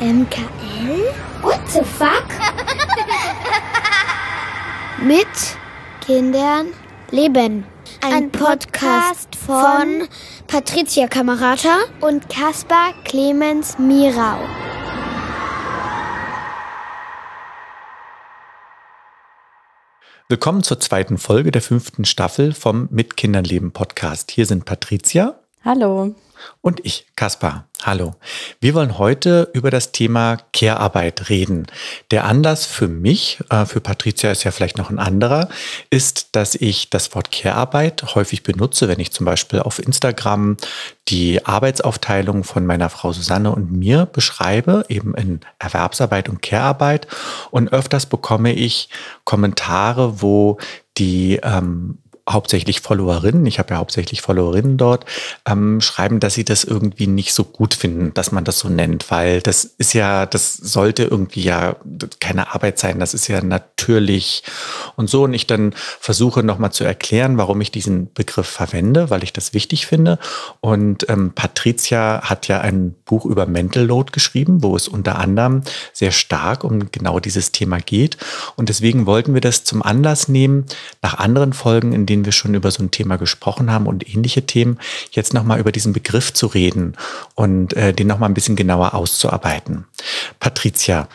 MKL? What the fuck? Mit Kindern leben. Ein, Podcast von Patricia Kamerata und Caspar Clemens Mirau. Willkommen zur zweiten Folge der fünften Staffel vom Mit Kindern leben Podcast. Hier sind Patricia. Hallo. Und ich, Kaspar. Hallo. Wir wollen heute über das Thema Care-Arbeit reden. Der Anlass für mich, äh, für Patricia ist ja vielleicht noch ein anderer, ist, dass ich das Wort Care-Arbeit häufig benutze, wenn ich zum Beispiel auf Instagram die Arbeitsaufteilung von meiner Frau Susanne und mir beschreibe, eben in Erwerbsarbeit und Care-Arbeit. Und öfters bekomme ich Kommentare, wo die ähm, hauptsächlich Followerinnen, ich habe ja hauptsächlich Followerinnen dort, ähm, schreiben, dass sie das irgendwie nicht so gut finden, dass man das so nennt, weil das ist ja, das sollte irgendwie ja keine Arbeit sein, das ist ja natürlich und so. Und ich dann versuche nochmal zu erklären, warum ich diesen Begriff verwende, weil ich das wichtig finde. Und ähm, Patricia hat ja ein Buch über Mental Load geschrieben, wo es unter anderem sehr stark um genau dieses Thema geht. Und deswegen wollten wir das zum Anlass nehmen, nach anderen Folgen, in denen denen wir schon über so ein Thema gesprochen haben und ähnliche Themen, jetzt nochmal über diesen Begriff zu reden und äh, den nochmal ein bisschen genauer auszuarbeiten. Patricia,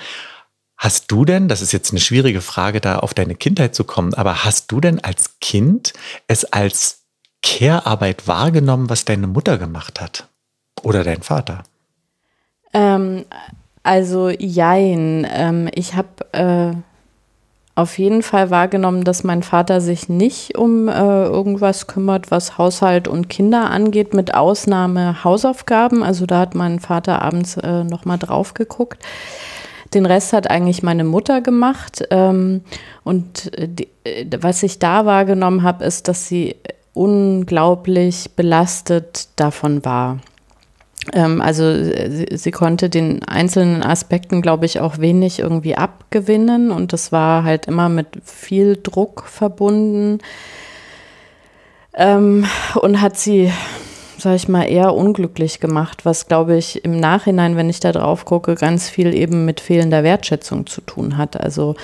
Hast du denn, das ist jetzt eine schwierige Frage, da auf deine Kindheit zu kommen, aber hast du denn als Kind es als Care-Arbeit wahrgenommen, was deine Mutter gemacht hat? Oder dein Vater? Ähm, also jein. Ähm, ich habe äh, auf jeden Fall wahrgenommen, dass mein Vater sich nicht um äh, irgendwas kümmert, was Haushalt und Kinder angeht, mit Ausnahme Hausaufgaben. Also da hat mein Vater abends äh, nochmal drauf geguckt. Den Rest hat eigentlich meine Mutter gemacht. Ähm, und die, äh, was ich da wahrgenommen habe, ist, dass sie unglaublich belastet davon war. Ähm, also sie, sie, konnte den einzelnen Aspekten, glaube ich, auch wenig irgendwie abgewinnen und das war halt immer mit viel Druck verbunden ähm, und hat sie, sag ich mal, eher unglücklich gemacht, was, glaube ich, im Nachhinein, wenn ich da drauf gucke, ganz viel eben mit fehlender Wertschätzung zu tun hat. Also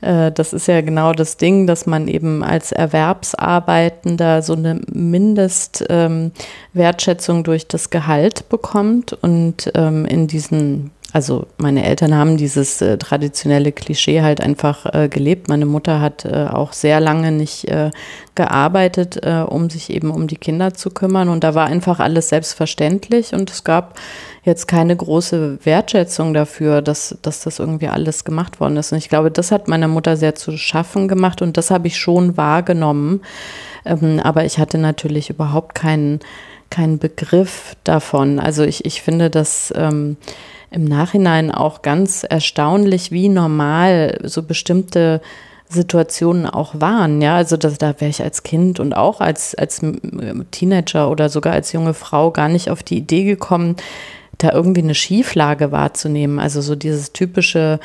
äh, das ist ja genau das Ding, dass man eben als Erwerbsarbeitender so eine Mindestwertschätzung ähm, durch das Gehalt bekommt und ähm, in diesen also meine Eltern haben dieses äh, traditionelle Klischee halt einfach äh, gelebt. Meine Mutter hat äh, auch sehr lange nicht äh, gearbeitet, äh, um sich eben um die Kinder zu kümmern. Und da war einfach alles selbstverständlich und es gab jetzt keine große Wertschätzung dafür, dass, dass das irgendwie alles gemacht worden ist. Und ich glaube, das hat meiner Mutter sehr zu schaffen gemacht und das habe ich schon wahrgenommen. Ähm, aber ich hatte natürlich überhaupt keinen, keinen Begriff davon. Also ich, ich finde, dass ähm, im Nachhinein auch ganz erstaunlich, wie normal so bestimmte Situationen auch waren. Ja, also das, da wäre ich als Kind und auch als, als Teenager oder sogar als junge Frau gar nicht auf die Idee gekommen, da irgendwie eine Schieflage wahrzunehmen. Also so dieses typische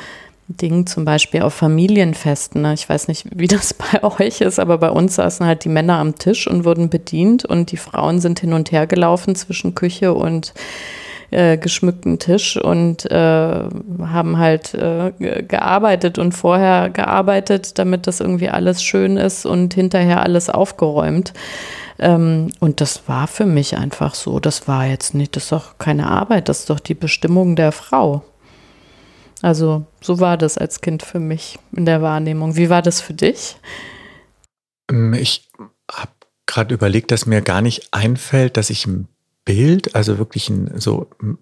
Ding zum Beispiel auf Familienfesten. Ne? Ich weiß nicht, wie das bei euch ist, aber bei uns saßen halt die Männer am Tisch und wurden bedient und die Frauen sind hin und her gelaufen zwischen Küche und äh, geschmückten Tisch und äh, haben halt äh, gearbeitet und vorher gearbeitet, damit das irgendwie alles schön ist und hinterher alles aufgeräumt. Ähm, und das war für mich einfach so. Das war jetzt nicht, das ist doch keine Arbeit, das ist doch die Bestimmung der Frau. Also so war das als Kind für mich in der Wahrnehmung. Wie war das für dich? Ähm, ich habe gerade überlegt, dass mir gar nicht einfällt, dass ich ein Bild, also wirklich ein so ein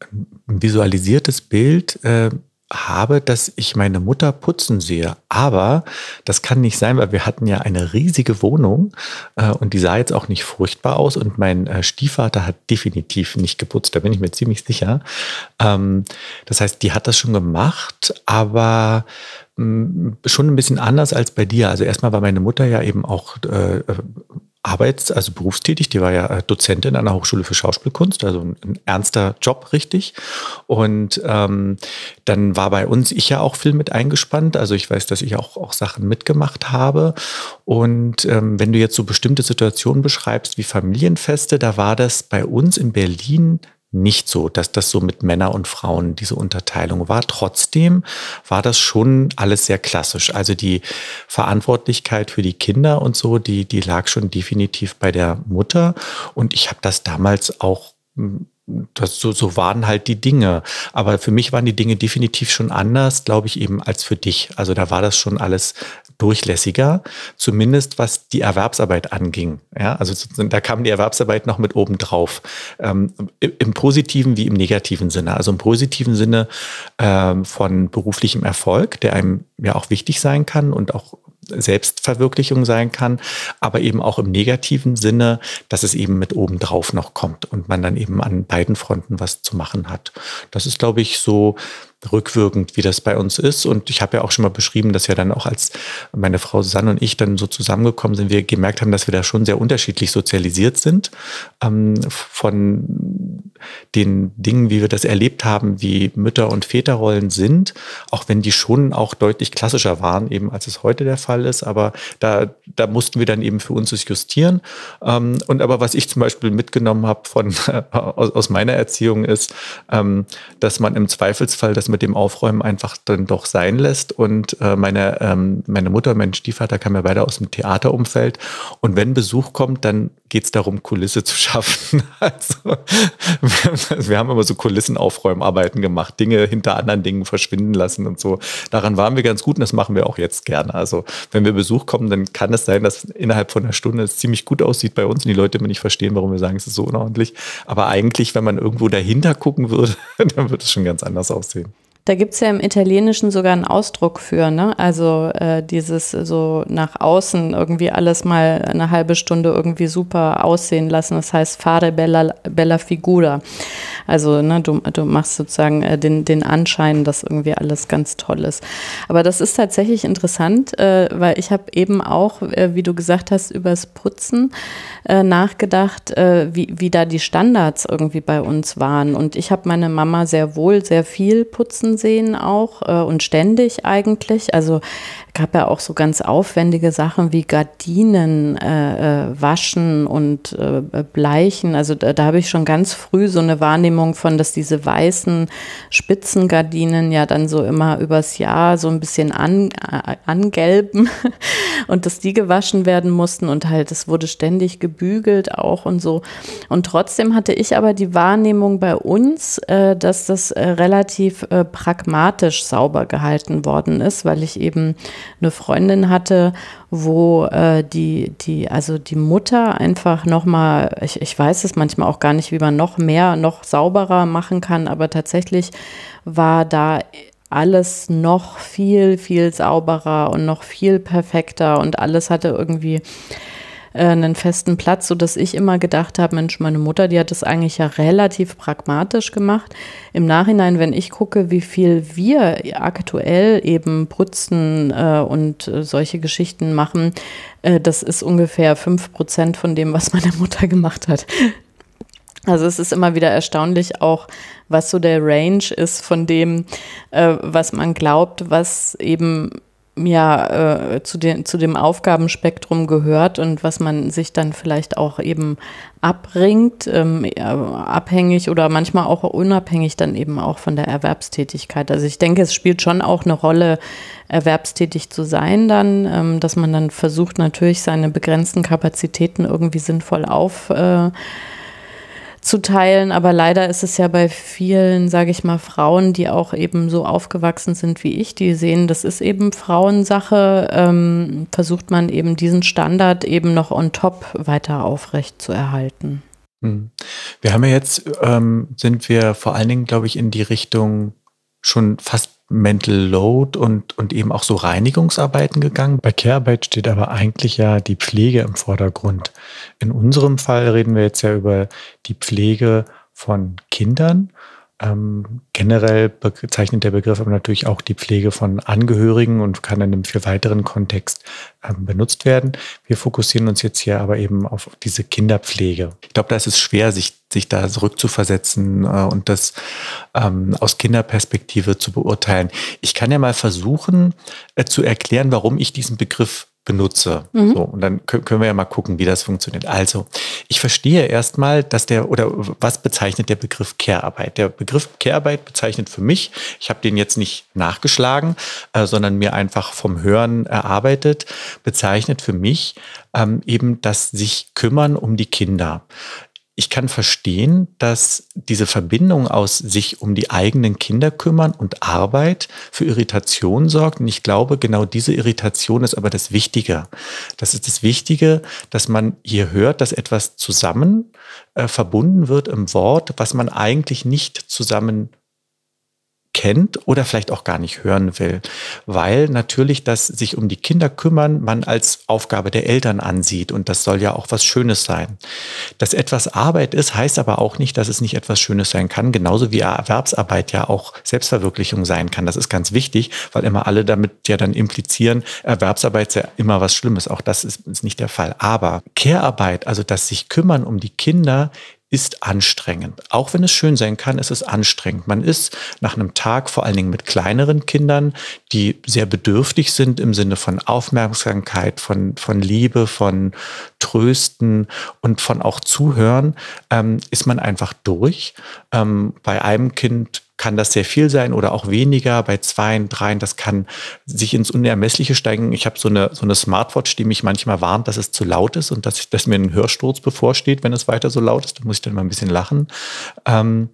visualisiertes Bild äh, habe, dass ich meine Mutter putzen sehe. Aber das kann nicht sein, weil wir hatten ja eine riesige Wohnung äh, und die sah jetzt auch nicht furchtbar aus und mein äh, Stiefvater hat definitiv nicht geputzt, da bin ich mir ziemlich sicher. Ähm, das heißt, die hat das schon gemacht, aber mh, schon ein bisschen anders als bei dir. Also erstmal war meine Mutter ja eben auch äh, arbeits-, also berufstätig. Die war ja äh, Dozentin an der Hochschule für Schauspielkunst, also ein, ein ernster Job, richtig. Und ähm, dann war bei uns ich ja auch viel mit eingespannt. Also ich weiß, dass ich auch, auch Sachen mitgemacht habe. Und ähm, wenn du jetzt so bestimmte Situationen beschreibst wie Familienfeste, da war das bei uns in Berlin nicht so, dass das so mit Männer und Frauen diese Unterteilung war. Trotzdem war das schon alles sehr klassisch. Also die Verantwortlichkeit für die Kinder und so, die, die lag schon definitiv bei der Mutter. Und ich habe das damals auch hm, das, so, so waren halt die Dinge. Aber für mich waren die Dinge definitiv schon anders, glaube ich, eben als für dich. Also da war das schon alles durchlässiger, zumindest was die Erwerbsarbeit anging. Ja, also da kam die Erwerbsarbeit noch mit oben drauf. Ähm, Im positiven wie im negativen Sinne. Also im positiven Sinne ähm, von beruflichem Erfolg, der einem ja auch wichtig sein kann und auch Selbstverwirklichung sein kann, aber eben auch im negativen Sinne, dass es eben mit oben drauf noch kommt und man dann eben an beiden Fronten was zu machen hat. Das ist, glaube ich, so rückwirkend, wie das bei uns ist. Und ich habe ja auch schon mal beschrieben, dass ja dann auch als meine Frau Susanne und ich dann so zusammengekommen sind, wir gemerkt haben, dass wir da schon sehr unterschiedlich sozialisiert sind. Ähm, von den Dingen, wie wir das erlebt haben, wie Mütter- und Väterrollen sind, auch wenn die schon auch deutlich klassischer waren, eben als es heute der Fall ist. Aber da, da mussten wir dann eben für uns justieren. Ähm, und aber was ich zum Beispiel mitgenommen habe von aus, aus meiner Erziehung ist, ähm, dass man im Zweifelsfall das mit dem Aufräumen einfach dann doch sein lässt. Und äh, meine, ähm, meine Mutter, mein Stiefvater kamen ja beide aus dem Theaterumfeld. Und wenn Besuch kommt, dann geht es darum, Kulisse zu schaffen. Also wir, wir haben immer so Kulissenaufräumarbeiten gemacht, Dinge hinter anderen Dingen verschwinden lassen und so. Daran waren wir ganz gut und das machen wir auch jetzt gerne. Also wenn wir Besuch kommen, dann kann es sein, dass innerhalb von einer Stunde es ziemlich gut aussieht bei uns und die Leute immer nicht verstehen, warum wir sagen, es ist so unordentlich. Aber eigentlich, wenn man irgendwo dahinter gucken würde, dann würde es schon ganz anders aussehen. Da gibt es ja im Italienischen sogar einen Ausdruck für, ne? Also äh, dieses so nach außen irgendwie alles mal eine halbe Stunde irgendwie super aussehen lassen. Das heißt fare bella, bella figura. Also ne, du, du machst sozusagen äh, den, den Anschein, dass irgendwie alles ganz toll ist. Aber das ist tatsächlich interessant, äh, weil ich habe eben auch, äh, wie du gesagt hast, übers Putzen äh, nachgedacht, äh, wie, wie da die Standards irgendwie bei uns waren. Und ich habe meine Mama sehr wohl sehr viel putzen sehen auch äh, und ständig eigentlich. Also gab ja auch so ganz aufwendige Sachen wie Gardinen äh, äh, waschen und äh, bleichen. Also da, da habe ich schon ganz früh so eine Wahrnehmung von, dass diese weißen Spitzengardinen ja dann so immer übers Jahr so ein bisschen an, äh, angelben und dass die gewaschen werden mussten und halt es wurde ständig gebügelt auch und so. Und trotzdem hatte ich aber die Wahrnehmung bei uns, äh, dass das relativ pragmatisch sauber gehalten worden ist, weil ich eben eine Freundin hatte, wo äh, die, die, also die Mutter einfach nochmal, ich, ich weiß es manchmal auch gar nicht, wie man noch mehr, noch sauberer machen kann, aber tatsächlich war da alles noch viel, viel sauberer und noch viel perfekter und alles hatte irgendwie äh, einen festen Platz, sodass ich immer gedacht habe, Mensch, meine Mutter, die hat das eigentlich ja relativ pragmatisch gemacht. Im Nachhinein, wenn ich gucke, wie viel wir aktuell eben putzen äh, und äh, solche Geschichten machen, äh, das ist ungefähr fünf Prozent von dem, was meine Mutter gemacht hat. Also es ist immer wieder erstaunlich auch, was so der Range ist von dem, äh, was man glaubt, was eben ja äh, zu, den, zu dem Aufgabenspektrum gehört und was man sich dann vielleicht auch eben abbringt, ähm, äh, abhängig oder manchmal auch unabhängig dann eben auch von der Erwerbstätigkeit. Also ich denke, es spielt schon auch eine Rolle, erwerbstätig zu sein dann, ähm, dass man dann versucht natürlich seine begrenzten Kapazitäten irgendwie sinnvoll auf äh, zu teilen. Aber leider ist es ja bei vielen, sage ich mal, Frauen, die auch eben so aufgewachsen sind wie ich, die sehen, das ist eben Frauensache, ähm, versucht man eben diesen Standard eben noch on top weiter aufrecht zu erhalten. Hm. Wir haben ja jetzt, ähm, sind wir vor allen Dingen, glaube ich, in die Richtung schon fast Mental Load und, und eben auch so Reinigungsarbeiten gegangen. Bei Care-Arbeit steht aber eigentlich ja die Pflege im Vordergrund. In unserem Fall reden wir jetzt ja über die Pflege von Kindern ähm, generell bezeichnet der Begriff aber natürlich auch die Pflege von Angehörigen und kann in einem viel weiteren Kontext ähm, benutzt werden. Wir fokussieren uns jetzt hier aber eben auf diese Kinderpflege. Ich glaube, da ist es schwer, sich, sich da zurückzuversetzen äh, und das ähm, aus Kinderperspektive zu beurteilen. Ich kann ja mal versuchen äh, zu erklären, warum ich diesen Begriff benutze. Mhm. So, und dann können wir ja mal gucken, wie das funktioniert. Also, ich verstehe erstmal, dass der, oder was bezeichnet der Begriff Care-Arbeit? Der Begriff Care-Arbeit bezeichnet für mich, ich habe den jetzt nicht nachgeschlagen, äh, sondern mir einfach vom Hören erarbeitet, bezeichnet für mich ähm, eben das sich kümmern um die Kinder ich kann verstehen, dass diese Verbindung aus sich um die eigenen Kinder kümmern und Arbeit für Irritation sorgt. Und ich glaube, genau diese Irritation ist aber das Wichtige. Das ist das Wichtige, dass man hier hört, dass etwas zusammen äh, verbunden wird im Wort, was man eigentlich nicht zusammen kennt oder vielleicht auch gar nicht hören will, weil natürlich das sich um die Kinder kümmern man als Aufgabe der Eltern ansieht und das soll ja auch was Schönes sein. Dass etwas Arbeit ist, heißt aber auch nicht, dass es nicht etwas Schönes sein kann, genauso wie Erwerbsarbeit ja auch Selbstverwirklichung sein kann. Das ist ganz wichtig, weil immer alle damit ja dann implizieren, Erwerbsarbeit ist ja immer was Schlimmes. Auch das ist, ist nicht der Fall. Aber Care-Arbeit, also das sich kümmern um die Kinder, ist anstrengend. Auch wenn es schön sein kann, ist es anstrengend. Man ist nach einem Tag, vor allen Dingen mit kleineren Kindern, die sehr bedürftig sind im Sinne von Aufmerksamkeit, von, von Liebe, von Trösten und von auch Zuhören, ähm, ist man einfach durch. Ähm, bei einem Kind kann das sehr viel sein oder auch weniger. Bei zwei, dreien, das kann sich ins Unermessliche steigen. Ich habe so eine, so eine Smartwatch, die mich manchmal warnt, dass es zu laut ist und dass, ich, dass mir ein Hörsturz bevorsteht, wenn es weiter so laut ist. Da muss ich dann mal ein bisschen lachen. Ähm,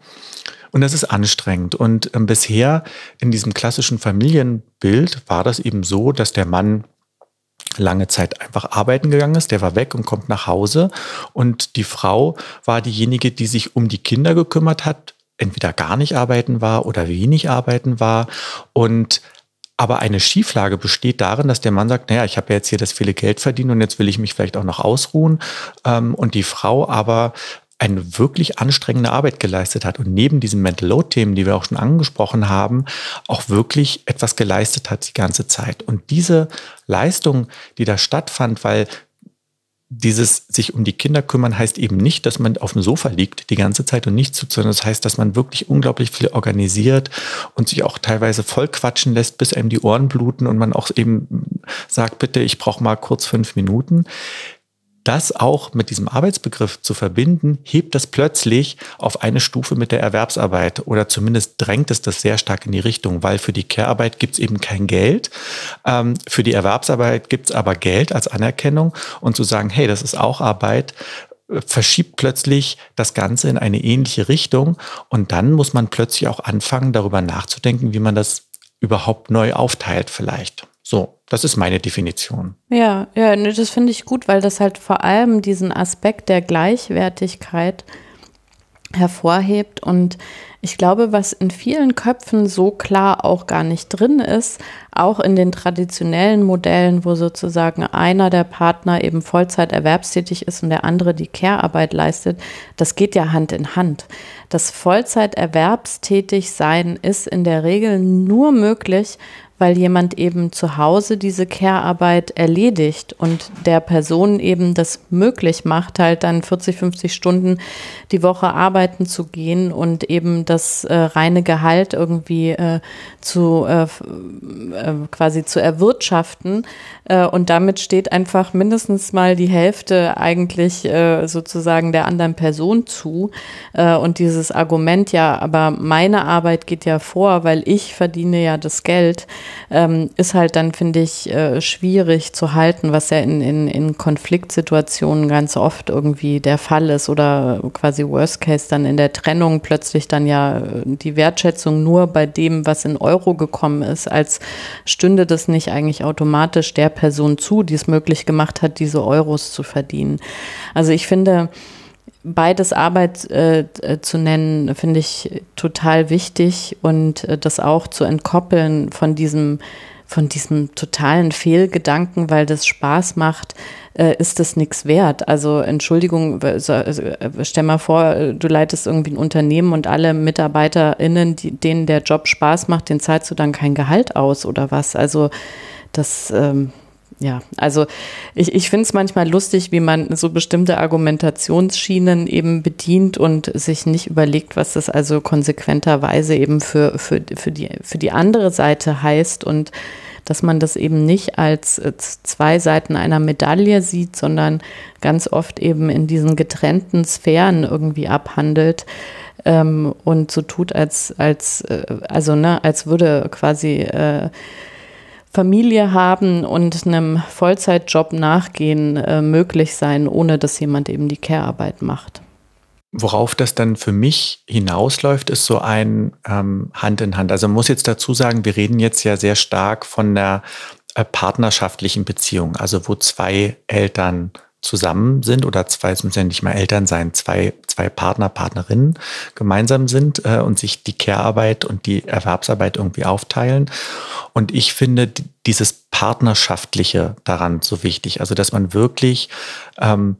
und das ist anstrengend. Und ähm, bisher in diesem klassischen Familienbild war das eben so, dass der Mann lange Zeit einfach arbeiten gegangen ist, der war weg und kommt nach Hause und die Frau war diejenige, die sich um die Kinder gekümmert hat, entweder gar nicht arbeiten war oder wenig arbeiten war. Und aber eine Schieflage besteht darin, dass der Mann sagt, naja, ich habe ja jetzt hier das viele Geld verdient und jetzt will ich mich vielleicht auch noch ausruhen. Ähm, und die Frau aber eine wirklich anstrengende Arbeit geleistet hat und neben diesen Mental Load-Themen, die wir auch schon angesprochen haben, auch wirklich etwas geleistet hat die ganze Zeit. Und diese Leistung, die da stattfand, weil dieses sich um die Kinder kümmern heißt eben nicht, dass man auf dem Sofa liegt die ganze Zeit und nichts tut, sondern das heißt, dass man wirklich unglaublich viel organisiert und sich auch teilweise voll quatschen lässt, bis einem die Ohren bluten und man auch eben sagt, bitte, ich brauche mal kurz fünf Minuten das auch mit diesem Arbeitsbegriff zu verbinden, hebt das plötzlich auf eine Stufe mit der Erwerbsarbeit oder zumindest drängt es das sehr stark in die Richtung, weil für die Care-Arbeit gibt es eben kein Geld. Ähm, für die Erwerbsarbeit gibt es aber Geld als Anerkennung und zu sagen, hey, das ist auch Arbeit, äh, verschiebt plötzlich das Ganze in eine ähnliche Richtung und dann muss man plötzlich auch anfangen, darüber nachzudenken, wie man das überhaupt neu aufteilt vielleicht. So, das ist meine Definition. Ja, ja, das finde ich gut, weil das halt vor allem diesen Aspekt der Gleichwertigkeit hervorhebt. Und ich glaube, was in vielen Köpfen so klar auch gar nicht drin ist, auch in den traditionellen Modellen, wo sozusagen einer der Partner eben Vollzeit erwerbstätig ist und der andere die Care-Arbeit leistet, das geht ja Hand in Hand. Das Vollzeit erwerbstätig sein ist in der Regel nur möglich, weil jemand eben zu Hause diese Care-Arbeit erledigt und der Person eben das möglich macht, halt dann 40, 50 Stunden die Woche arbeiten zu gehen und eben das äh, reine Gehalt irgendwie äh, zu äh, äh quasi zu erwirtschaften. Äh, und damit steht einfach mindestens mal die Hälfte eigentlich äh, sozusagen der anderen Person zu. und dieses Argument, ja, aber meine Arbeit geht ja vor, weil ich verdiene ja das Geld ähm, ist halt dann, finde ich, äh, schwierig zu halten, was ja in, in, in Konfliktsituationen ganz oft irgendwie der Fall ist oder quasi Worst Case dann in der Trennung plötzlich dann ja äh, die Wertschätzung nur bei dem, was in Euro gekommen ist, als stünde das nicht eigentlich automatisch der Person zu, die es möglich gemacht hat, diese Euros zu verdienen. Also ich finde, beides Arbeit äh, zu nennen, finde ich total wichtig und äh, das auch zu entkoppeln von diesem, von diesem totalen Fehlgedanken, weil das Spaß macht, äh, ist das nichts wert. Also Entschuldigung, äh, stell mal vor, du leitest irgendwie ein Unternehmen und alle MitarbeiterInnen, die, denen der Job Spaß macht, den zahlst du dann kein Gehalt aus oder was. Also das ähm, ja, also ich, ich finde es manchmal lustig, wie man so bestimmte Argumentationsschienen eben bedient und sich nicht überlegt, was das also konsequenterweise eben für, für, für, die, für die andere Seite heißt. Und dass man das eben nicht als zwei Seiten einer Medaille sieht, sondern ganz oft eben in diesen getrennten Sphären irgendwie abhandelt ähm, und so tut, als, als, äh, also, ne, als würde quasi äh, Familie haben und einem Vollzeitjob nachgehen äh, möglich sein, ohne dass jemand eben die Care-Arbeit macht. Worauf das dann für mich hinausläuft, ist so ein ähm, Hand in Hand. Also muss jetzt dazu sagen, wir reden jetzt ja sehr stark von der äh, partnerschaftlichen Beziehung, also wo zwei Eltern zusammen sind oder zwei, es müssen ja nicht mal Eltern sein, zwei, zwei Partner, Partnerinnen gemeinsam sind äh, und sich die Care-Arbeit und die Erwerbsarbeit irgendwie aufteilen. Und ich finde dieses Partnerschaftliche daran so wichtig, also dass man wirklich ähm,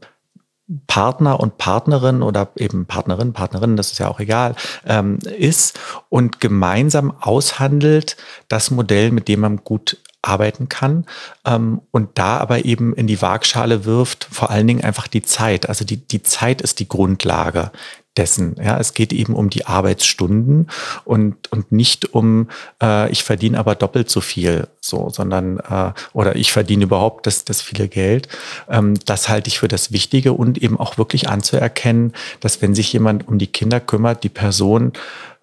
Partner und Partnerin oder eben Partnerin, Partnerin, das ist ja auch egal, ähm, ist und gemeinsam aushandelt das Modell, mit dem man gut arbeiten kann ähm, und da aber eben in die Waagschale wirft, vor allen Dingen einfach die Zeit. Also die, die Zeit ist die Grundlage dessen. Ja, es geht eben um die Arbeitsstunden und, und nicht um, äh, ich verdiene aber doppelt so viel, so, sondern, äh, oder ich verdiene überhaupt das, das viele Geld. Ähm, das halte ich für das Wichtige und eben auch wirklich anzuerkennen, dass wenn sich jemand um die Kinder kümmert, die Person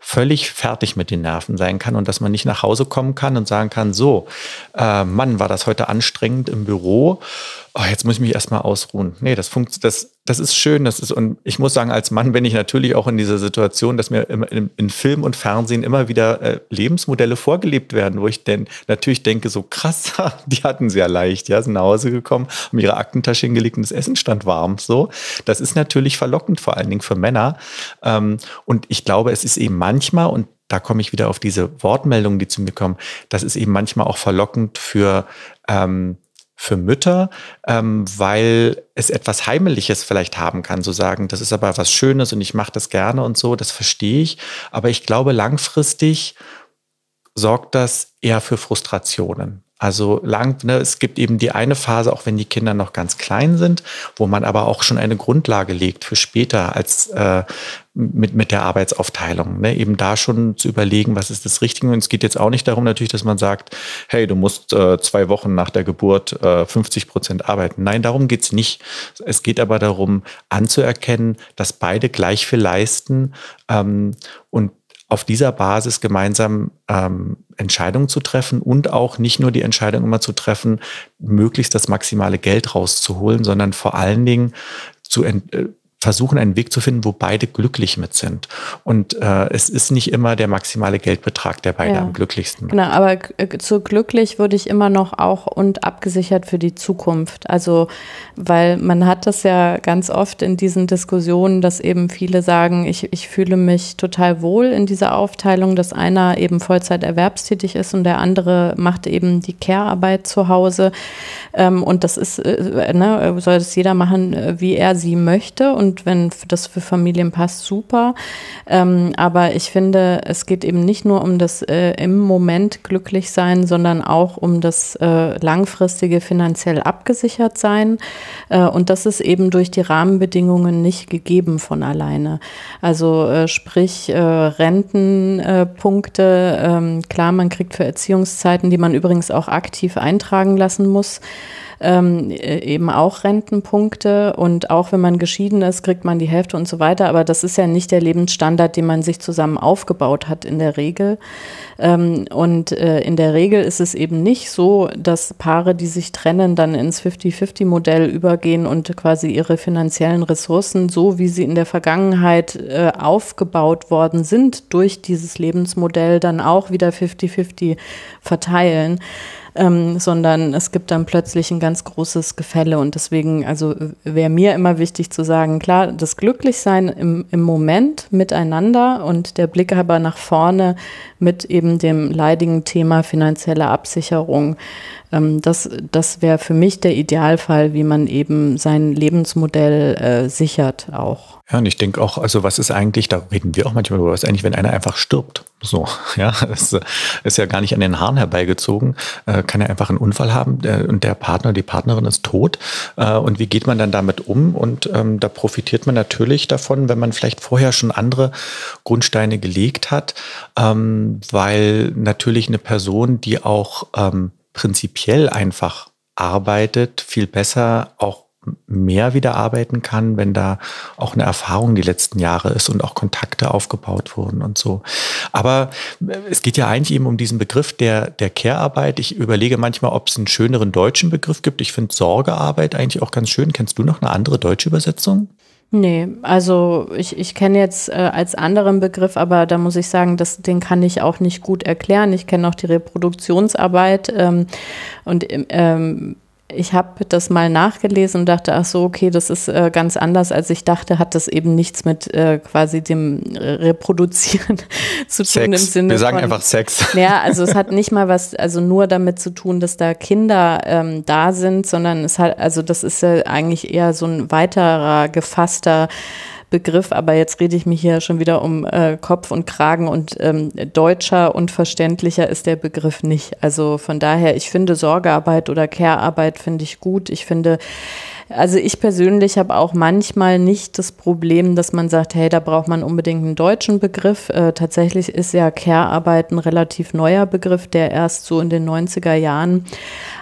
völlig fertig mit den Nerven sein kann und dass man nicht nach Hause kommen kann und sagen kann, so, äh, Mann, war das heute anstrengend im Büro. Oh, jetzt muss ich mich erstmal ausruhen. Nee, das funktioniert, das, das ist schön, das ist, und ich muss sagen, als Mann bin ich natürlich auch in dieser Situation, dass mir in, in Film und Fernsehen immer wieder äh, Lebensmodelle vorgelebt werden, wo ich denn natürlich denke, so krass, die hatten sie ja leicht, ja, sind nach Hause gekommen, haben ihre Aktentasche hingelegt und das Essen stand warm, so. Das ist natürlich verlockend, vor allen Dingen für Männer. Ähm, und ich glaube, es ist eben manchmal, und da komme ich wieder auf diese Wortmeldungen, die zu mir kommen, das ist eben manchmal auch verlockend für, ähm, für Mütter, ähm, weil es etwas Heimeliges vielleicht haben kann, so sagen, das ist aber was Schönes und ich mache das gerne und so, das verstehe ich. Aber ich glaube, langfristig sorgt das eher für Frustrationen. Also lang, ne, es gibt eben die eine Phase, auch wenn die Kinder noch ganz klein sind, wo man aber auch schon eine Grundlage legt für später als äh, mit, mit der Arbeitsaufteilung. Ne? Eben da schon zu überlegen, was ist das Richtige. Und es geht jetzt auch nicht darum natürlich, dass man sagt, hey, du musst äh, zwei Wochen nach der Geburt äh, 50 Prozent arbeiten. Nein, darum geht's nicht. Es geht aber darum, anzuerkennen, dass beide gleich viel leisten ähm, und auf dieser Basis gemeinsam ähm, Entscheidungen zu treffen und auch nicht nur die Entscheidung immer zu treffen, möglichst das maximale Geld rauszuholen, sondern vor allen Dingen zu, äh, versuchen, einen Weg zu finden, wo beide glücklich mit sind. Und äh, es ist nicht immer der maximale Geldbetrag, der beide ja. am glücklichsten macht. Genau, aber äh, zu glücklich würde ich immer noch auch und abgesichert für die Zukunft. Also, weil man hat das ja ganz oft in diesen Diskussionen, dass eben viele sagen, ich, ich fühle mich total wohl in dieser Aufteilung, dass einer eben Vollzeit erwerbstätig ist und der andere macht eben die Care-Arbeit zu Hause. Ähm, und das ist, äh, ne, soll das jeder machen, äh, wie er sie möchte. Und und wenn das für Familien passt, super. Ähm, aber ich finde, es geht eben nicht nur um das äh, im Moment glücklich sein, sondern auch um das äh, langfristige finanziell abgesichert sein. Äh, und das ist eben durch die Rahmenbedingungen nicht gegeben von alleine. Also äh, sprich äh, Rentenpunkte, ähm, klar, man kriegt für Erziehungszeiten, die man übrigens auch aktiv eintragen lassen muss, ähm, äh, eben auch Rentenpunkte und auch wenn man geschieden ist, kriegt man die Hälfte und so weiter. Aber das ist ja nicht der Lebensstandard, den man sich zusammen aufgebaut hat in der Regel. Ähm, und äh, in der Regel ist es eben nicht so, dass Paare, die sich trennen, dann ins 50-50-Modell übergehen und quasi ihre finanziellen Ressourcen, so wie sie in der Vergangenheit äh, aufgebaut worden sind, durch dieses Lebensmodell dann auch wieder 50-50 verteilen ähm, sondern es gibt dann plötzlich ein ganz großes Gefälle. Und deswegen, also wäre mir immer wichtig zu sagen, klar, das Glücklichsein im, im Moment miteinander und der Blick aber nach vorne mit eben dem leidigen Thema finanzielle Absicherung. Ähm, das das wäre für mich der Idealfall, wie man eben sein Lebensmodell äh, sichert auch. Ja, und ich denke auch, also was ist eigentlich, da reden wir auch manchmal darüber, was ist eigentlich, wenn einer einfach stirbt? So, ja, das ist ja gar nicht an den Haaren herbeigezogen, äh, kann er einfach einen Unfall haben der, und der Partner, die Partnerin ist tot. Äh, und wie geht man dann damit um? Und ähm, da profitiert man natürlich davon, wenn man vielleicht vorher schon andere Grundsteine gelegt hat, ähm, weil natürlich eine Person, die auch ähm, prinzipiell einfach arbeitet, viel besser auch mehr wieder arbeiten kann, wenn da auch eine Erfahrung die letzten Jahre ist und auch Kontakte aufgebaut wurden und so. Aber äh, es geht ja eigentlich eben um diesen Begriff der, der Care-Arbeit. Ich überlege manchmal, ob es einen schöneren deutschen Begriff gibt. Ich finde Sorgearbeit eigentlich auch ganz schön. Kennst du noch eine andere deutsche Übersetzung? Nee, also ich, ich kenne jetzt äh, als anderen Begriff, aber da muss ich sagen, das, den kann ich auch nicht gut erklären. Ich kenne auch die Reproduktionsarbeit ähm, und ähm, ich habe das mal nachgelesen und dachte, ach so, okay, das ist äh, ganz anders, als ich dachte, hat das eben nichts mit äh, quasi dem Reproduzieren zu Sex. tun im Sinne Wir sagen von, einfach Sex. Ja, also es hat nicht mal was, also nur damit zu tun, dass da Kinder ähm, da sind, sondern es hat, also das ist ja eigentlich eher so ein weiterer gefasster Begriff, aber jetzt rede ich mich hier schon wieder um äh, Kopf und Kragen und ähm, deutscher und verständlicher ist der Begriff nicht. Also von daher, ich finde Sorgearbeit oder Care-Arbeit finde ich gut. Ich finde, also ich persönlich habe auch manchmal nicht das Problem, dass man sagt, hey, da braucht man unbedingt einen deutschen Begriff. Äh, tatsächlich ist ja Care-Arbeit ein relativ neuer Begriff, der erst so in den 90er Jahren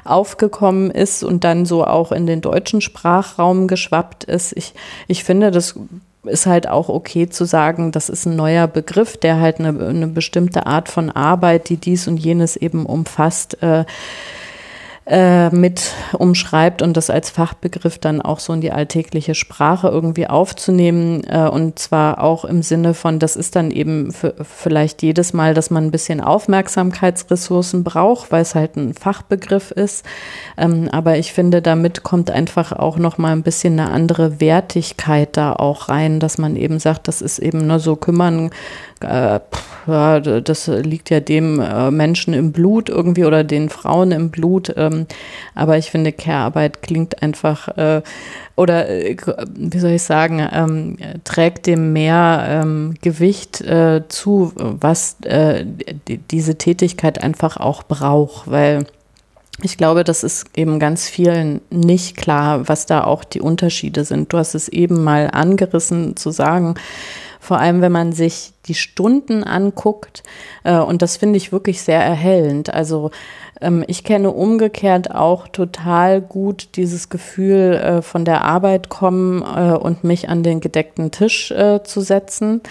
aufgekommen ist und dann so auch in den deutschen Sprachraum geschwappt ist. Ich, ich finde, das ist halt auch okay zu sagen, das ist ein neuer Begriff, der halt eine, eine bestimmte Art von Arbeit, die dies und jenes eben umfasst, äh, äh, mit umschreibt und das als Fachbegriff dann auch so in die alltägliche Sprache irgendwie aufzunehmen. Äh, und zwar auch im Sinne von, das ist dann eben vielleicht jedes Mal, dass man ein bisschen Aufmerksamkeitsressourcen braucht, weil es halt ein Fachbegriff ist. Ähm, aber ich finde, damit kommt einfach auch noch mal ein bisschen eine andere Wertigkeit da auch rein, dass man eben sagt, das ist eben nur so kümmern äh, das liegt ja dem äh, Menschen im Blut irgendwie oder den Frauen im Blut. Ähm, aber ich finde, Care-Arbeit klingt einfach äh, oder äh, wie soll ich sagen, ähm, trägt dem mehr ähm, Gewicht äh, zu, was äh, die, diese Tätigkeit einfach auch braucht, weil ich glaube, das ist eben ganz vielen nicht klar, was da auch die Unterschiede sind. Du hast es eben mal angerissen zu sagen, vor allem wenn man sich die Stunden anguckt. Äh, und das finde ich wirklich sehr erhellend. Also ähm, ich kenne umgekehrt auch total gut dieses Gefühl, äh, von der Arbeit kommen äh, und mich an den gedeckten Tisch zu setzen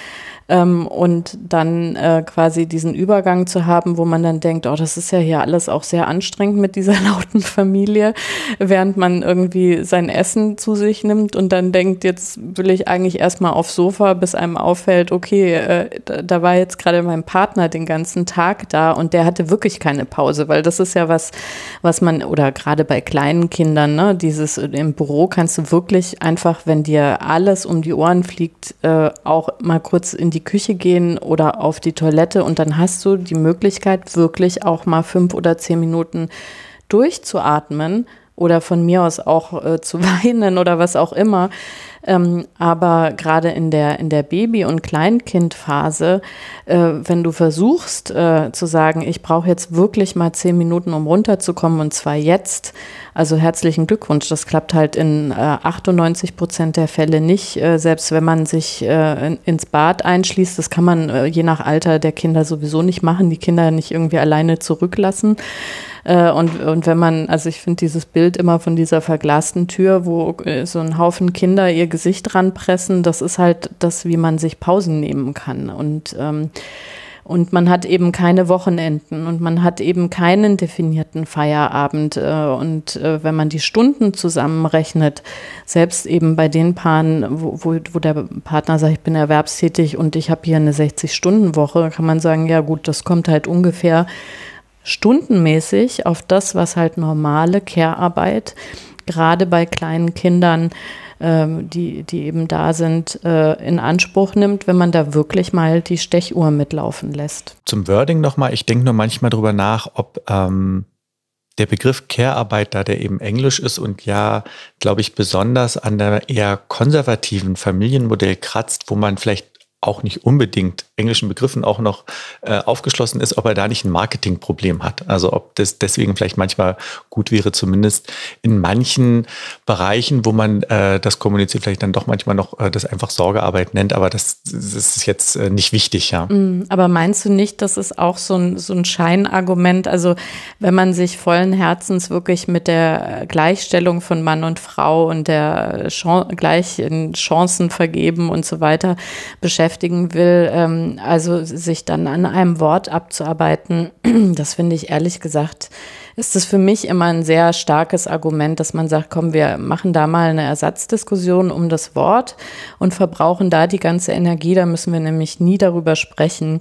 ähm, und dann äh, quasi diesen Übergang zu haben, wo man dann denkt, oh, das ist ja hier alles auch sehr anstrengend mit dieser lauten Familie, während man irgendwie sein Essen zu sich nimmt und dann denkt, jetzt will ich eigentlich erstmal aufs Sofa, bis einem auffällt, okay, äh, da, da war jetzt gerade mein Partner den ganzen Tag da und der hatte wirklich keine Pause, weil das ist ja was, was man, oder gerade bei kleinen Kindern, ne, dieses im Büro kannst du wirklich einfach, wenn dir alles um die Ohren fliegt, äh, auch mal kurz in die die Küche gehen oder auf die Toilette und dann hast du die Möglichkeit, wirklich auch mal fünf oder zehn Minuten durchzuatmen oder von mir aus auch äh, zu weinen oder was auch immer. Ähm, aber gerade in der, in der Baby- und Kleinkindphase, äh, wenn du versuchst äh, zu sagen, ich brauche jetzt wirklich mal zehn Minuten, um runterzukommen und zwar jetzt, also herzlichen Glückwunsch. Das klappt halt in äh, 98 Prozent der Fälle nicht. Äh, selbst wenn man sich äh, in, ins Bad einschließt, das kann man äh, je nach Alter der Kinder sowieso nicht machen, die Kinder nicht irgendwie alleine zurücklassen. Äh, und, und wenn man, also ich finde dieses Bild immer von dieser verglasten Tür, wo äh, so ein Haufen Kinder ihr Gesicht dran pressen, das ist halt das, wie man sich Pausen nehmen kann. Und ähm, und man hat eben keine Wochenenden und man hat eben keinen definierten Feierabend. Äh, und äh, wenn man die Stunden zusammenrechnet, selbst eben bei den Paaren, wo, wo, der Partner sagt, ich bin erwerbstätig und ich habe hier eine 60-Stunden-Woche, kann man sagen, ja gut, das kommt halt ungefähr stundenmäßig auf das, was halt normale Care-Arbeit gerade bei kleinen Kindern die, die eben da sind, äh, in Anspruch nimmt, wenn man da wirklich mal die Stechuhr mitlaufen lässt. Zum Wording nochmal, ich denke nur manchmal darüber nach, ob ähm, der Begriff Care-Arbeit, da der eben Englisch ist und ja, glaube ich, besonders an der eher konservativen Familienmodell kratzt, wo man vielleicht auch nicht unbedingt englischen Begriffen auch noch äh, aufgeschlossen ist, ob er da nicht ein Marketingproblem hat. Also ob das deswegen vielleicht manchmal gut wäre, zumindest in manchen Bereichen, wo man äh, das kommuniziert, vielleicht dann doch manchmal noch äh, das einfach Sorgearbeit nennt, aber das, das ist jetzt äh, nicht wichtig, ja. Mm, aber meinst du nicht, dass es auch so ein, so ein Scheinargument, also wenn man sich vollen Herzens wirklich mit der Gleichstellung von Mann und Frau und der Chan gleichen Chancen vergeben und so weiter beschäftigen will, ähm, also sich dann an einem Wort abzuarbeiten, das finde ich ehrlich gesagt, ist es für mich immer ein sehr starkes Argument, dass man sagt, komm, wir machen da mal eine Ersatzdiskussion um das Wort und verbrauchen da die ganze Energie. Da müssen wir nämlich nie darüber sprechen,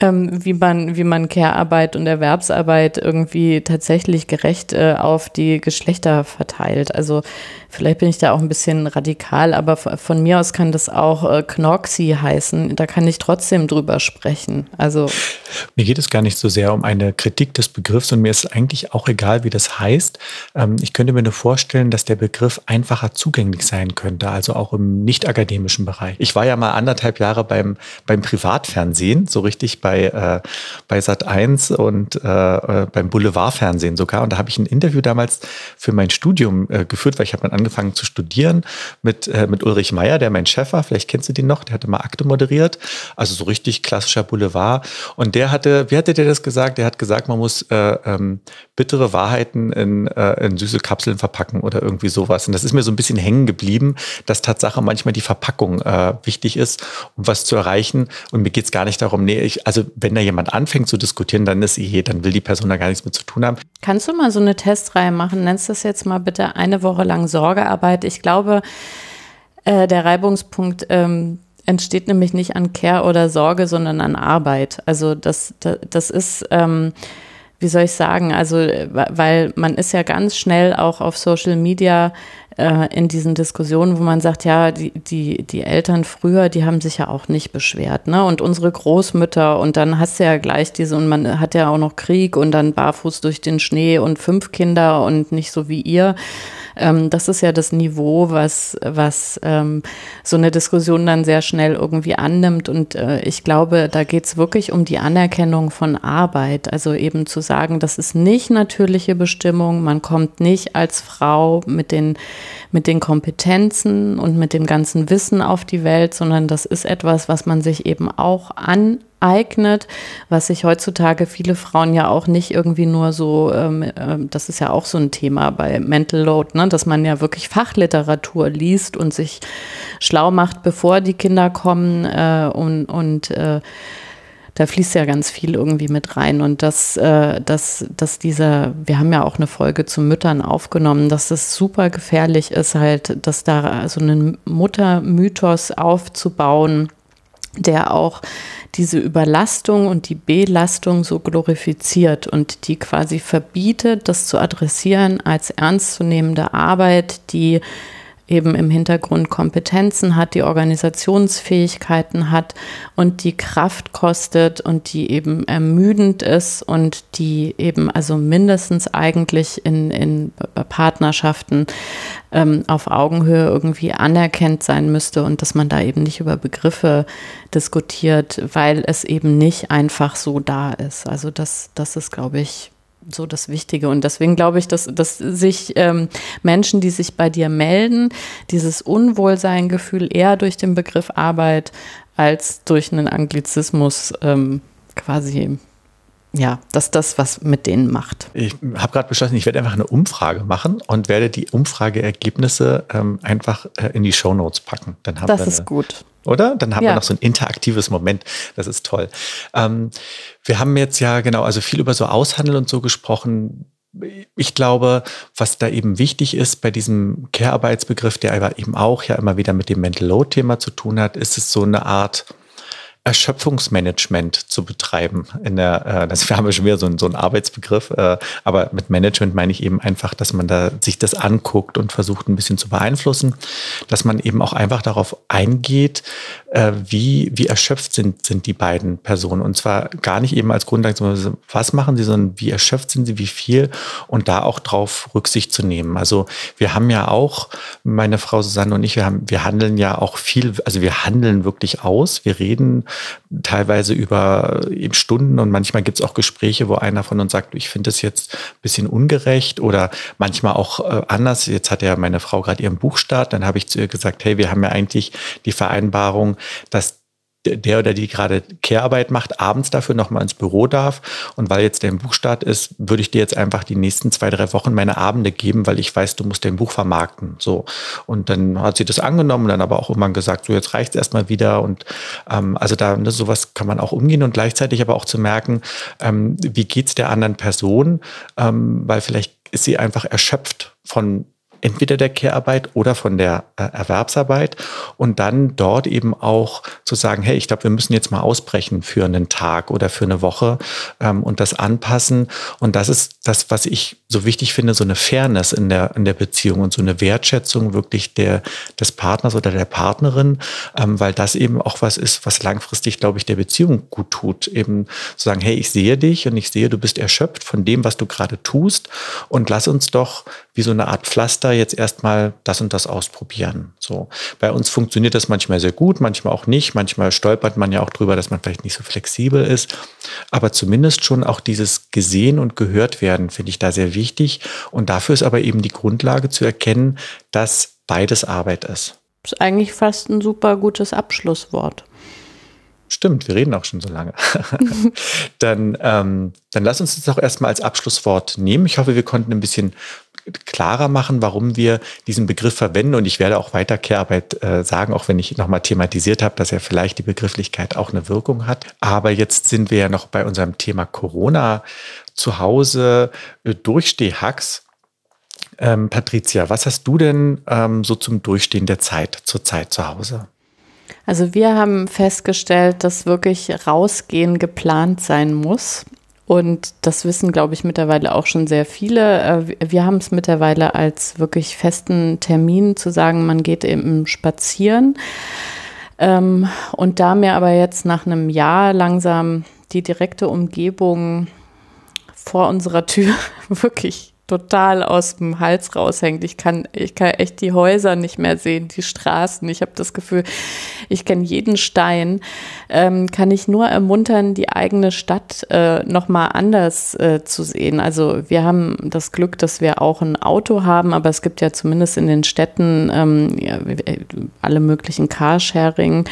ähm, wie man, wie man Care-Arbeit und Erwerbsarbeit irgendwie tatsächlich gerecht äh, auf die Geschlechter verteilt. Also Vielleicht bin ich da auch ein bisschen radikal, aber von mir aus kann das auch äh, Knorxi heißen. Da kann ich trotzdem drüber sprechen. Also mir geht es gar nicht so sehr um eine Kritik des Begriffs und mir ist eigentlich auch egal, wie das heißt. Ähm, ich könnte mir nur vorstellen, dass der Begriff einfacher zugänglich sein könnte, also auch im nicht akademischen Bereich. Ich war ja mal anderthalb Jahre beim, beim Privatfernsehen, so richtig bei, äh, bei Sat 1 und äh, äh, beim Boulevardfernsehen sogar. Und da habe ich ein Interview damals für mein Studium äh, geführt, weil ich habe dann angefangen zu studieren mit, äh, mit Ulrich Meyer, der mein Chef war. Vielleicht kennst du den noch, der hatte mal Akte moderiert. Also so richtig klassischer Boulevard. Und der hatte, wie hatte der das gesagt? Der hat gesagt, man muss äh, ähm, bittere Wahrheiten in, äh, in süße Kapseln verpacken oder irgendwie sowas. Und das ist mir so ein bisschen hängen geblieben, dass Tatsache manchmal die Verpackung äh, wichtig ist, um was zu erreichen. Und mir geht es gar nicht darum, nee, ich, also wenn da jemand anfängt zu diskutieren, dann ist eh, dann will die Person da gar nichts mit zu tun haben. Kannst du mal so eine Testreihe machen? Nennst das jetzt mal bitte eine Woche lang Sorge Sorgearbeit. Ich glaube, äh, der Reibungspunkt ähm, entsteht nämlich nicht an Care oder Sorge, sondern an Arbeit. Also das, das, das ist, ähm, wie soll ich sagen, also weil man ist ja ganz schnell auch auf Social Media äh, in diesen Diskussionen, wo man sagt, ja, die, die, die Eltern früher, die haben sich ja auch nicht beschwert, ne? Und unsere Großmütter und dann hast du ja gleich diese, und man hat ja auch noch Krieg und dann barfuß durch den Schnee und fünf Kinder und nicht so wie ihr. Ähm, das ist ja das Niveau, was, was ähm, so eine Diskussion dann sehr schnell irgendwie annimmt. Und äh, ich glaube, da geht es wirklich um die Anerkennung von Arbeit. Also eben zu sagen, das ist nicht natürliche Bestimmung, man kommt nicht als Frau mit den, mit den Kompetenzen und mit dem ganzen Wissen auf die Welt, sondern das ist etwas, was man sich eben auch an eignet, was sich heutzutage viele Frauen ja auch nicht irgendwie nur so, ähm, äh, das ist ja auch so ein Thema bei Mental Load, ne, dass man ja wirklich Fachliteratur liest und sich schlau macht, bevor die Kinder kommen äh, und, und äh, da fließt ja ganz viel irgendwie mit rein. Und dass, äh, dass, dass dieser, wir haben ja auch eine Folge zu Müttern aufgenommen, dass es super gefährlich ist halt, dass da so einen Muttermythos aufzubauen, der auch diese Überlastung und die Belastung so glorifiziert und die quasi verbietet, das zu adressieren als ernstzunehmende Arbeit, die eben im Hintergrund Kompetenzen hat, die Organisationsfähigkeiten hat und die Kraft kostet und die eben ermüdend ist und die eben also mindestens eigentlich in, in Partnerschaften ähm, auf Augenhöhe irgendwie anerkennt sein müsste und dass man da eben nicht über Begriffe diskutiert, weil es eben nicht einfach so da ist. Also das, das ist, glaube ich, so das Wichtige. Und deswegen glaube ich, dass, dass sich ähm, Menschen, die sich bei dir melden, dieses Unwohlseingefühl eher durch den Begriff Arbeit als durch einen Anglizismus ähm, quasi ja, dass das was mit denen macht. Ich habe gerade beschlossen, ich werde einfach eine Umfrage machen und werde die Umfrageergebnisse ähm, einfach äh, in die Show Notes packen. Dann haben das wir ist gut oder? Dann haben ja. wir noch so ein interaktives Moment. Das ist toll. Ähm, wir haben jetzt ja genau, also viel über so Aushandel und so gesprochen. Ich glaube, was da eben wichtig ist bei diesem Care-Arbeitsbegriff, der aber eben auch ja immer wieder mit dem Mental Load-Thema zu tun hat, ist es so eine Art Erschöpfungsmanagement zu betreiben. In der, äh, das haben wir schon wieder so, ein, so einen Arbeitsbegriff, äh, aber mit Management meine ich eben einfach, dass man da sich das anguckt und versucht ein bisschen zu beeinflussen, dass man eben auch einfach darauf eingeht, äh, wie, wie erschöpft sind, sind die beiden Personen. Und zwar gar nicht eben als Grundlage, was machen sie, sondern wie erschöpft sind sie, wie viel und da auch drauf Rücksicht zu nehmen. Also wir haben ja auch, meine Frau Susanne und ich, wir haben, wir handeln ja auch viel, also wir handeln wirklich aus, wir reden teilweise über eben Stunden und manchmal gibt es auch Gespräche, wo einer von uns sagt, ich finde es jetzt ein bisschen ungerecht oder manchmal auch äh, anders. Jetzt hat ja meine Frau gerade ihren Buchstart, dann habe ich zu ihr gesagt, hey, wir haben ja eigentlich die Vereinbarung, dass der oder die gerade Care-Arbeit macht, abends dafür nochmal ins Büro darf. Und weil jetzt dein Buchstart ist, würde ich dir jetzt einfach die nächsten zwei, drei Wochen meine Abende geben, weil ich weiß, du musst dein Buch vermarkten. So. Und dann hat sie das angenommen, dann aber auch irgendwann gesagt, so jetzt reicht es erstmal wieder. Und ähm, also da, ne, sowas kann man auch umgehen und gleichzeitig aber auch zu merken, ähm, wie geht's der anderen Person, ähm, weil vielleicht ist sie einfach erschöpft von entweder der Care-Arbeit oder von der äh, Erwerbsarbeit und dann dort eben auch zu sagen, hey, ich glaube, wir müssen jetzt mal ausbrechen für einen Tag oder für eine Woche ähm, und das anpassen. Und das ist das, was ich so wichtig finde, so eine Fairness in der, in der Beziehung und so eine Wertschätzung wirklich der, des Partners oder der Partnerin, ähm, weil das eben auch was ist, was langfristig, glaube ich, der Beziehung gut tut. Eben zu sagen, hey, ich sehe dich und ich sehe, du bist erschöpft von dem, was du gerade tust und lass uns doch wie so eine Art Pflaster jetzt erstmal das und das ausprobieren. So. Bei uns funktioniert das manchmal sehr gut, manchmal auch nicht. Manchmal stolpert man ja auch drüber, dass man vielleicht nicht so flexibel ist. Aber zumindest schon auch dieses gesehen und gehört werden, finde ich da sehr wichtig. Und dafür ist aber eben die Grundlage zu erkennen, dass beides Arbeit ist. Das ist eigentlich fast ein super gutes Abschlusswort. Stimmt, wir reden auch schon so lange. dann, ähm, dann lass uns das auch erstmal als Abschlusswort nehmen. Ich hoffe, wir konnten ein bisschen klarer machen, warum wir diesen Begriff verwenden. Und ich werde auch weiter Care-Arbeit äh, sagen, auch wenn ich nochmal thematisiert habe, dass ja vielleicht die Begrifflichkeit auch eine Wirkung hat. Aber jetzt sind wir ja noch bei unserem Thema Corona zu Hause, äh, Durchstehhacks. Ähm, Patricia, was hast du denn ähm, so zum Durchstehen der Zeit zur Zeit zu Hause? Also wir haben festgestellt, dass wirklich rausgehen geplant sein muss. Und das wissen, glaube ich, mittlerweile auch schon sehr viele. Äh, wir haben es mittlerweile als wirklich festen Termin zu sagen, man geht eben spazieren. Ähm, und da mir aber jetzt nach einem Jahr langsam die direkte Umgebung vor unserer Tür wirklich total aus dem Hals raushängt. Ich kann, ich kann echt die Häuser nicht mehr sehen, die Straßen. Ich habe das Gefühl, ich kenne jeden Stein. Ähm, kann ich nur ermuntern, die eigene Stadt äh, nochmal anders äh, zu sehen. Also wir haben das Glück, dass wir auch ein Auto haben, aber es gibt ja zumindest in den Städten ähm, ja, alle möglichen Carsharing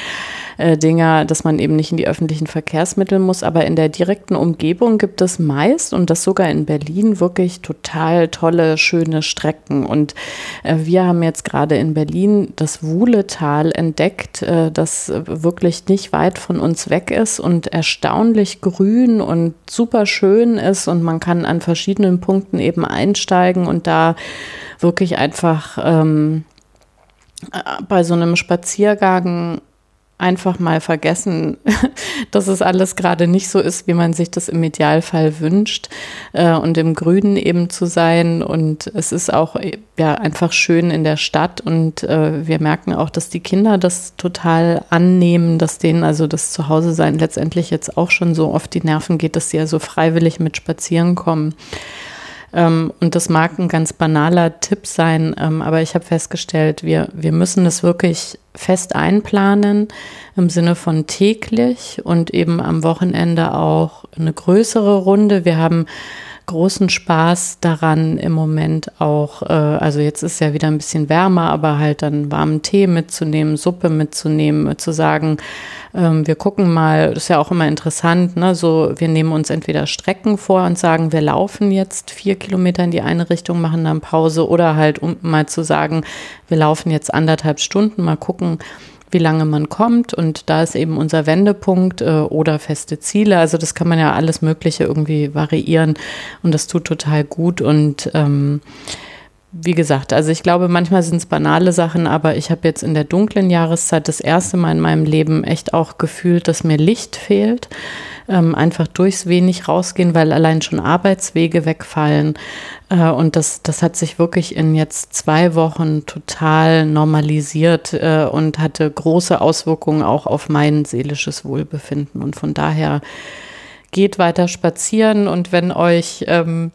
äh, dass man eben nicht in die öffentlichen Verkehrsmittel muss. Aber in der direkten Umgebung gibt es meist und das sogar in Berlin wirklich total tolle, schöne Strecken. Und äh, wir haben jetzt gerade in Berlin das Wuhletal entdeckt, äh, das wirklich nicht weit von uns weg ist und erstaunlich grün und super schön ist. Und man kann an verschiedenen Punkten eben einsteigen und da wirklich einfach ähm, äh, bei so einem Spaziergang einfach mal vergessen, dass es alles gerade nicht so ist, wie man sich das im Idealfall wünscht äh, und im Grünen eben zu sein. Und es ist auch ja einfach schön in der Stadt und äh, wir merken auch, dass die Kinder das total annehmen, dass denen also das Zuhause sein letztendlich jetzt auch schon so oft die Nerven geht, dass sie also freiwillig mit spazieren kommen. Ähm, und das mag ein ganz banaler Tipp sein, ähm, aber ich habe festgestellt, wir, wir müssen das wirklich fest einplanen im Sinne von täglich und eben am Wochenende auch eine größere Runde. Wir haben großen Spaß daran im Moment auch, äh, also jetzt ist ja wieder ein bisschen wärmer, aber halt dann warmen Tee mitzunehmen, Suppe mitzunehmen, zu sagen, ähm, wir gucken mal, das ist ja auch immer interessant, ne, so wir nehmen uns entweder Strecken vor und sagen, wir laufen jetzt vier Kilometer in die eine Richtung, machen dann Pause oder halt um mal zu sagen, wir laufen jetzt anderthalb Stunden, mal gucken, wie lange man kommt. Und da ist eben unser Wendepunkt äh, oder feste Ziele. Also das kann man ja alles Mögliche irgendwie variieren und das tut total gut. Und ähm, wie gesagt, also ich glaube, manchmal sind es banale Sachen, aber ich habe jetzt in der dunklen Jahreszeit das erste Mal in meinem Leben echt auch gefühlt, dass mir Licht fehlt. Ähm, einfach durchs wenig rausgehen, weil allein schon Arbeitswege wegfallen. Äh, und das, das hat sich wirklich in jetzt zwei Wochen total normalisiert äh, und hatte große Auswirkungen auch auf mein seelisches Wohlbefinden. Und von daher geht weiter spazieren und wenn euch ähm,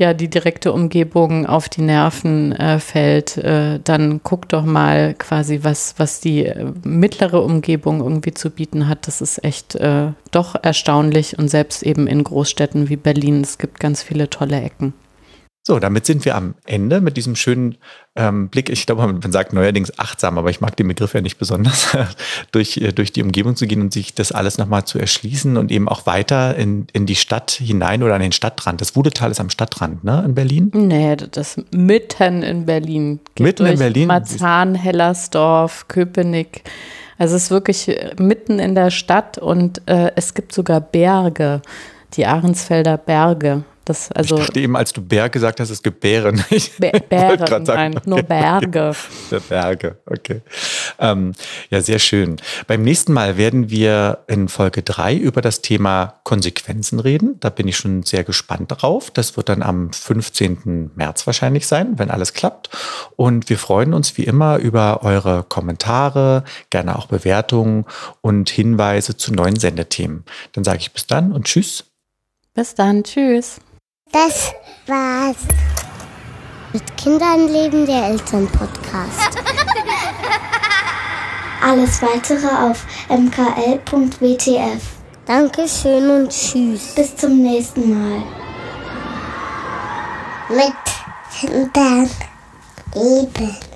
ja die direkte Umgebung auf die Nerven äh, fällt, äh, dann guck doch mal quasi, was, was die äh, mittlere Umgebung irgendwie zu bieten hat. Das ist echt äh, doch erstaunlich und selbst eben in Großstädten wie Berlin, es gibt ganz viele tolle Ecken. So, damit sind wir am Ende mit diesem schönen ähm, Blick. Ich glaube, man sagt neuerdings achtsam, aber ich mag den Begriff ja nicht besonders, durch, äh, durch die Umgebung zu gehen und sich das alles nochmal zu erschließen und eben auch weiter in, in die Stadt hinein oder an den Stadtrand. Das Wudetal ist am Stadtrand, ne, in Berlin? Nee, das ist mitten in Berlin. Geht mitten in Berlin? Marzahn, Hellersdorf, Köpenick. Also es ist wirklich äh, mitten in der Stadt und äh, es gibt sogar Berge, die Ahrensfelder Berge. Das, also ich dachte eben, als du Berg gesagt hast, es gibt Bären. Bären, nein, nur Berge. Berge, okay. Ähm, ja, sehr schön. Beim nächsten Mal werden wir in Folge 3 über das Thema Konsequenzen reden. Da bin ich schon sehr gespannt darauf. Das wird dann am 15. März wahrscheinlich sein, wenn alles klappt. Und wir freuen uns wie immer über eure Kommentare, gerne auch Bewertungen und Hinweise zu neuen Sendethemen. Dann sage ich bis dann und tschüss. Bis dann, tschüss. Das war's. Mit Kindern leben der Elternpodcast. Alles weitere auf mkl.wtf. Dankeschön und tschüss. Bis zum nächsten Mal. Mit Kindern leben.